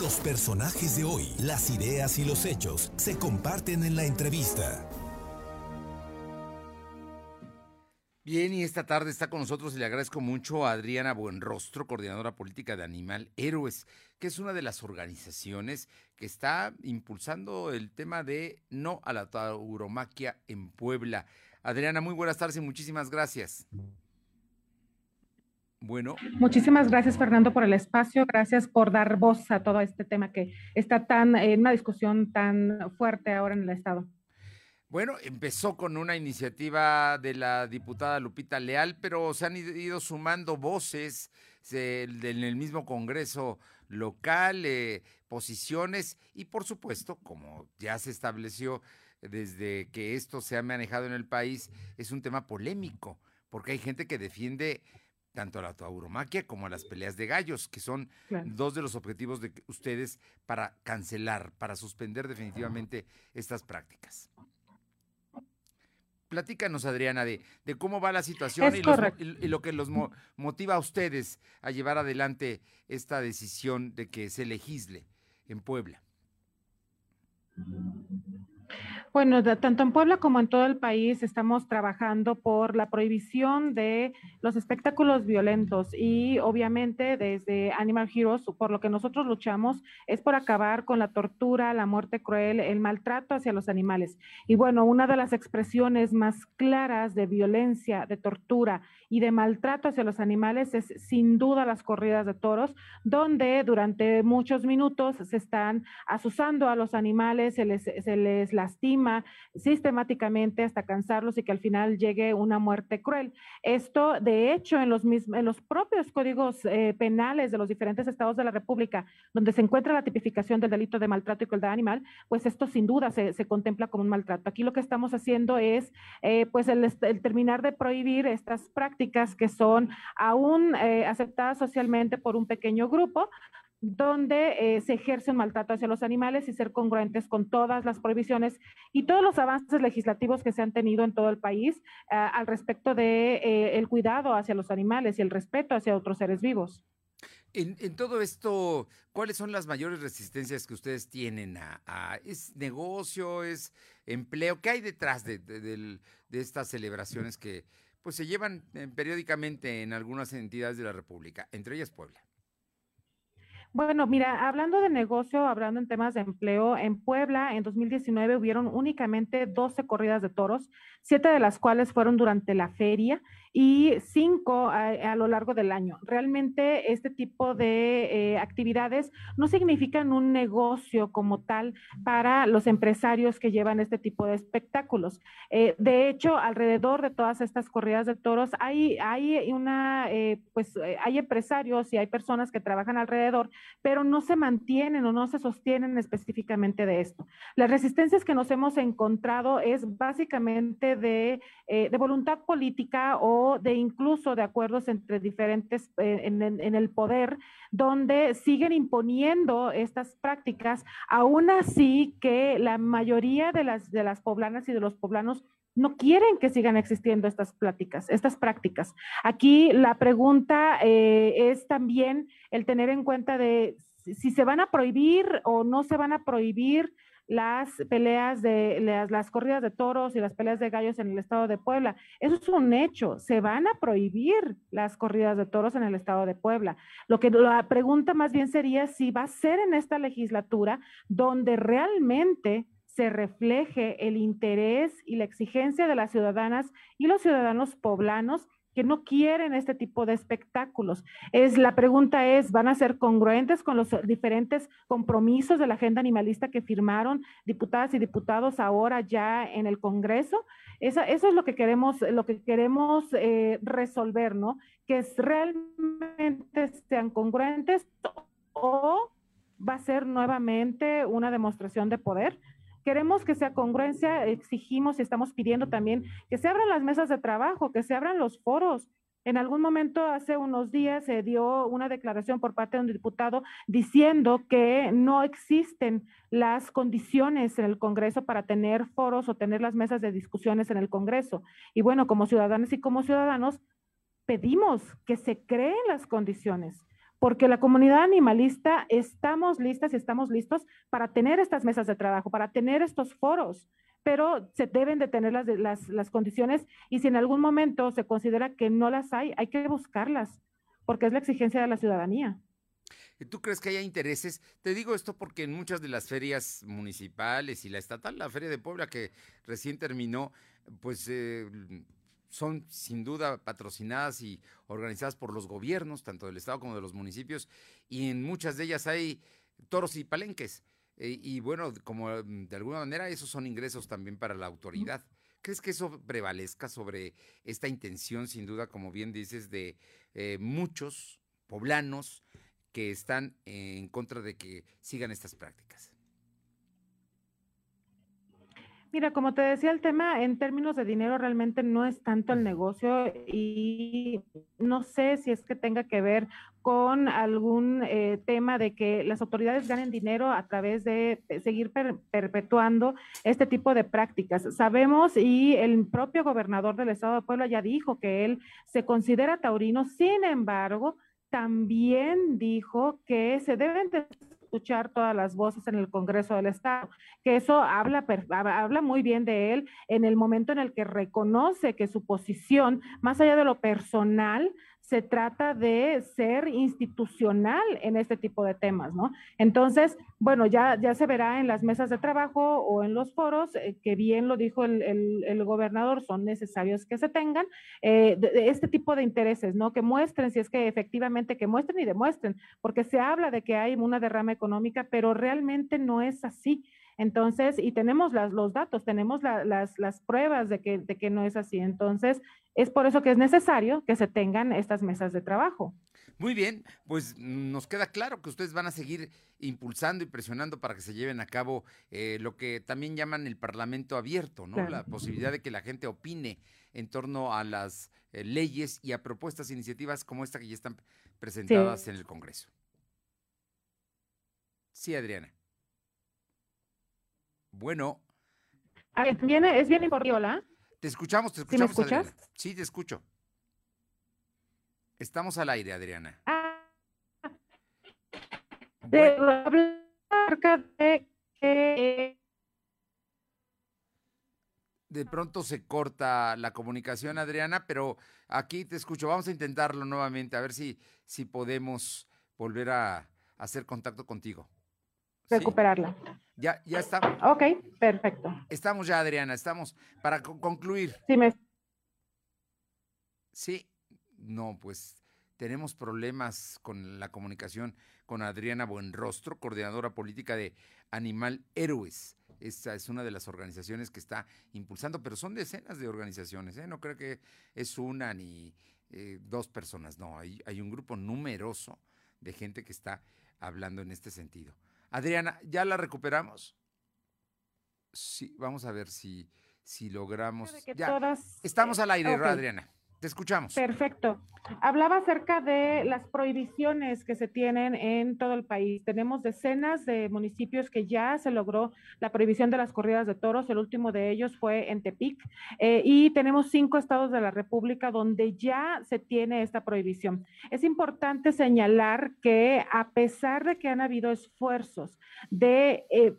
Los personajes de hoy, las ideas y los hechos se comparten en la entrevista. Bien, y esta tarde está con nosotros y le agradezco mucho a Adriana Buenrostro, coordinadora política de Animal Héroes, que es una de las organizaciones que está impulsando el tema de no a la tauromaquia en Puebla. Adriana, muy buenas tardes y muchísimas gracias. Bueno. Muchísimas gracias, Fernando, por el espacio. Gracias por dar voz a todo este tema que está tan en una discusión tan fuerte ahora en el Estado. Bueno, empezó con una iniciativa de la diputada Lupita Leal, pero se han ido sumando voces en el mismo Congreso local, eh, posiciones y por supuesto, como ya se estableció desde que esto se ha manejado en el país, es un tema polémico, porque hay gente que defiende tanto a la tauromaquia como a las peleas de gallos, que son dos de los objetivos de ustedes para cancelar, para suspender definitivamente estas prácticas. Platícanos, Adriana, de, de cómo va la situación y, lo que los motiva a ustedes a llevar adelante esta decisión de que se legisle en Puebla. Bueno, tanto en Puebla como en todo el país estamos trabajando por la prohibición de los espectáculos violentos y obviamente desde Animal Heroes, por lo que nosotros luchamos es por acabar con la tortura, la muerte cruel, el maltrato hacia los animales. Y bueno, una de las expresiones más claras de violencia, de tortura y de maltrato hacia los animales es sin duda las corridas de toros, donde durante muchos minutos se están asusando a los animales, se les, se les lastima sistemáticamente hasta cansarlos y que al final llegue una muerte cruel. Esto, de hecho, en los, en los propios códigos eh, penales de los diferentes estados de la República, donde se encuentra la tipificación del delito de maltrato y crueldad animal, pues esto sin duda se, contempla como un maltrato. Aquí lo que estamos haciendo es, eh, pues, el, terminar de prohibir estas prácticas que son aún eh, aceptadas socialmente por un pequeño grupo, donde eh, se ejerce un maltrato hacia los animales y ser congruentes con todas las prohibiciones y todos los avances legislativos que se han tenido en todo el país ah, al respecto de eh, el cuidado hacia los animales y el respeto hacia otros seres vivos. En, todo esto, ¿cuáles son las mayores resistencias que ustedes tienen a, es negocio, es empleo? ¿Qué hay detrás de, de estas celebraciones que pues se llevan eh, periódicamente en algunas entidades de la República, entre ellas Puebla? Bueno, mira, hablando de negocio, hablando en temas de empleo, en Puebla en 2019 hubieron únicamente 12 corridas de toros, siete de las cuales fueron durante la feria y cinco a, lo largo del año. Realmente este tipo de eh, actividades no significan un negocio como tal para los empresarios que llevan este tipo de espectáculos. Eh, de hecho, alrededor de todas estas corridas de toros hay, hay una, eh, pues hay empresarios y hay personas que trabajan alrededor, pero no se mantienen o no se sostienen específicamente de esto. Las resistencias que nos hemos encontrado es básicamente de, de voluntad política o de incluso de acuerdos entre diferentes eh, en, el poder, donde siguen imponiendo estas prácticas, aún así que la mayoría de las, de las poblanas y de los poblanos no quieren que sigan existiendo estas pláticas, estas prácticas. Aquí la pregunta eh, es también el tener en cuenta de si se van a prohibir o no se van a prohibir las peleas de las, corridas de toros y las peleas de gallos en el estado de Puebla. Eso es un hecho. Se van a prohibir las corridas de toros en el estado de Puebla. Lo que la pregunta más bien sería si va a ser en esta legislatura donde realmente se refleje el interés y la exigencia de las ciudadanas y los ciudadanos poblanos que no quieren este tipo de espectáculos. Es la pregunta es, ¿van a ser congruentes con los diferentes compromisos de la agenda animalista que firmaron diputadas y diputados ahora ya en el Congreso? eso es lo que queremos, lo que queremos eh, resolver, ¿no? Que realmente sean congruentes o va a ser nuevamente una demostración de poder Queremos que sea congruencia, exigimos y estamos pidiendo también que se abran las mesas de trabajo, que se abran los foros. En algún momento, hace unos días, se dio una declaración por parte de un diputado diciendo que no existen las condiciones en el Congreso para tener foros o tener las mesas de discusiones en el Congreso. Y bueno, como ciudadanos y como ciudadanos, pedimos que se creen las condiciones porque la comunidad animalista estamos listas y estamos listos para tener estas mesas de trabajo, para tener estos foros, pero se deben de tener las, las, las condiciones y si en algún momento se considera que no las hay, hay que buscarlas, porque es la exigencia de la ciudadanía. ¿Tú crees que haya intereses? Te digo esto porque en muchas de las ferias municipales y la estatal, la Feria de Puebla que recién terminó, pues eh, son sin duda patrocinadas y organizadas por los gobiernos, tanto del Estado como de los municipios, y en muchas de ellas hay toros y palenques. Eh, y bueno, como mm, de alguna manera esos son ingresos también para la autoridad. ¿Crees que eso prevalezca sobre esta intención, sin duda, como bien dices, de eh, muchos poblanos que están en contra de que sigan estas prácticas? Mira, como te decía, el tema en términos de dinero realmente no es tanto el negocio y no sé si es que tenga que ver con algún eh, tema de que las autoridades ganen dinero a través de seguir perpetuando este tipo de prácticas. Sabemos y el propio gobernador del estado de Puebla ya dijo que él se considera taurino, sin embargo, también dijo que se deben de escuchar todas las voces en el Congreso del Estado, que eso habla, habla muy bien de él en el momento en el que reconoce que su posición, más allá de lo personal, se trata de ser institucional en este tipo de temas, ¿no? Entonces, bueno, ya, ya se verá en las mesas de trabajo o en los foros, eh, que bien lo dijo el, el, gobernador, son necesarios que se tengan eh, este tipo de intereses, ¿no? Que muestren, si es que efectivamente, que muestren y demuestren, porque se habla de que hay una derrama económica, pero realmente no es así. Entonces, y tenemos las, los datos, tenemos las, las, pruebas de que, de que no es así. Entonces, es por eso que es necesario que se tengan estas mesas de trabajo. Muy bien, pues nos queda claro que ustedes van a seguir impulsando y presionando para que se lleven a cabo eh, lo que también llaman el Parlamento abierto, ¿no? La posibilidad de que la gente opine en torno a las eh, leyes y a propuestas, e iniciativas como esta que ya están presentadas en el Congreso. Sí, Adriana. Bueno. es bien, es bien importante, Te escuchamos, te escuchamos. ¿Sí me escuchas? Sí, te escucho. Estamos al aire, Adriana. Ah. De de que de pronto se corta la comunicación, Adriana, pero aquí te escucho. Vamos a intentarlo nuevamente, a ver si, si podemos volver a hacer contacto contigo recuperarla. Ya, ya está. Ok, perfecto. Estamos ya, Adriana, estamos para concluir. Sí, me... Sí, no, pues tenemos problemas con la comunicación con Adriana Buenrostro, coordinadora política de Animal Héroes. Esta es una de las organizaciones que está impulsando, pero son decenas de organizaciones, ¿eh? no creo que es una ni eh, dos personas, no, hay, hay un grupo numeroso de gente que está hablando en este sentido. Adriana, ¿ya la recuperamos? Sí, vamos a ver si, si logramos. Estamos al aire, Adriana. Escuchamos. Perfecto. Hablaba acerca de las prohibiciones que se tienen en todo el país. Tenemos decenas de municipios que ya se logró la prohibición de las corridas de toros. El último de ellos fue en Tepic. Eh, y tenemos cinco estados de la República donde ya se tiene esta prohibición. Es importante señalar que a pesar de que han habido esfuerzos de, eh,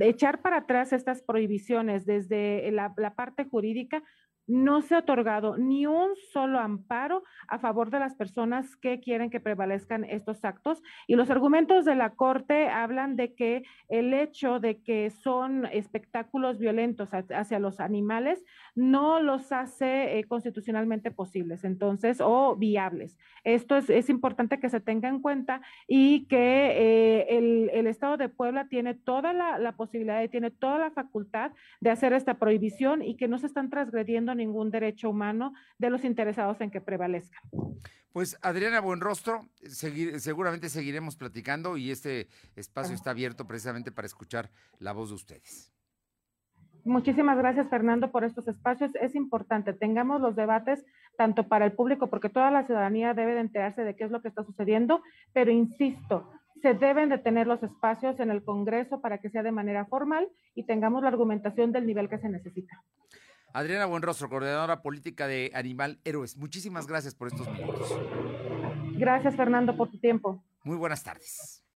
echar para atrás estas prohibiciones desde la parte jurídica, no se ha otorgado ni un solo amparo a favor de las personas que quieren que prevalezcan estos actos. Y los argumentos de la Corte hablan de que el hecho de que son espectáculos violentos hacia los animales no los hace eh, constitucionalmente posibles, entonces, o viables. Esto es, importante que se tenga en cuenta y que eh, el, Estado de Puebla tiene toda la, la posibilidad y tiene toda la facultad de hacer esta prohibición y que no se están transgrediendo ningún derecho humano de los interesados en que prevalezca. Pues Adriana Buenrostro, seguramente seguiremos platicando y este espacio está abierto precisamente para escuchar la voz de ustedes. Muchísimas gracias, Fernando, por estos espacios. Es importante, tengamos los debates tanto para el público, porque toda la ciudadanía debe de enterarse de qué es lo que está sucediendo, pero insisto, se deben de tener los espacios en el Congreso para que sea de manera formal y tengamos la argumentación del nivel que se necesita. Adriana Buenrostro, coordinadora política de Animal Héroes. Muchísimas gracias por estos minutos. Gracias, Fernando, por tu tiempo. Muy buenas tardes.